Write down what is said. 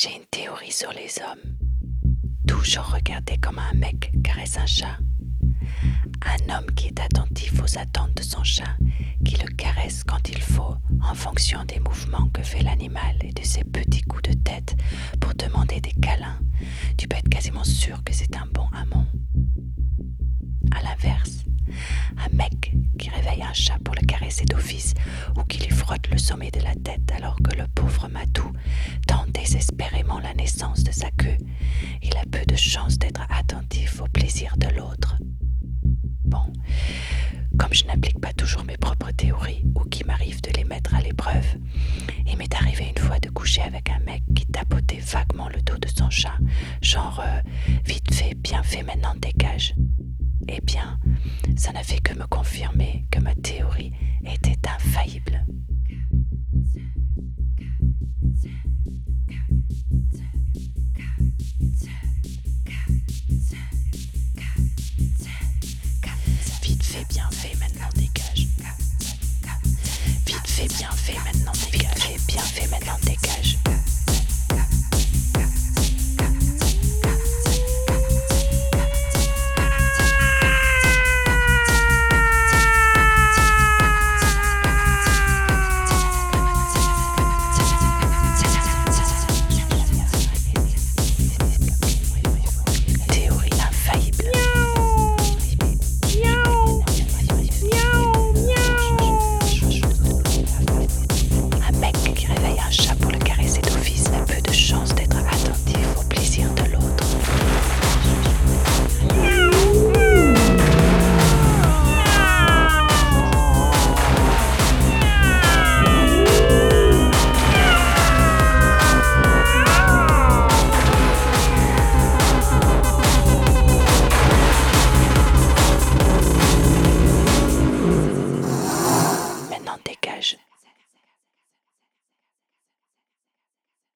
J'ai une théorie sur les hommes. Toujours regarder comme un mec caresse un chat. Un homme qui est attentif aux attentes de son chat, qui le caresse quand il faut, en fonction des mouvements que fait l'animal et de ses petits coups de tête pour demander des câlins, tu peux être quasiment sûr que c'est un bon amant. À l'inverse, un chat pour le caresser d'office ou qui lui frotte le sommet de la tête alors que le pauvre matou tend désespérément la naissance de sa queue, il a peu de chance d'être attentif au plaisir de l'autre. Bon, comme je n'applique pas toujours mes propres théories ou qu'il m'arrive de les mettre à l'épreuve, il m'est arrivé une fois de coucher avec un mec qui tapotait vaguement le dos de son chat, genre euh, vite fait, bien fait, maintenant dégage. Eh bien, ça n'a fait que me confirmer que ma Vite fait, bien fait, maintenant dégage. Vite fait, bien fait.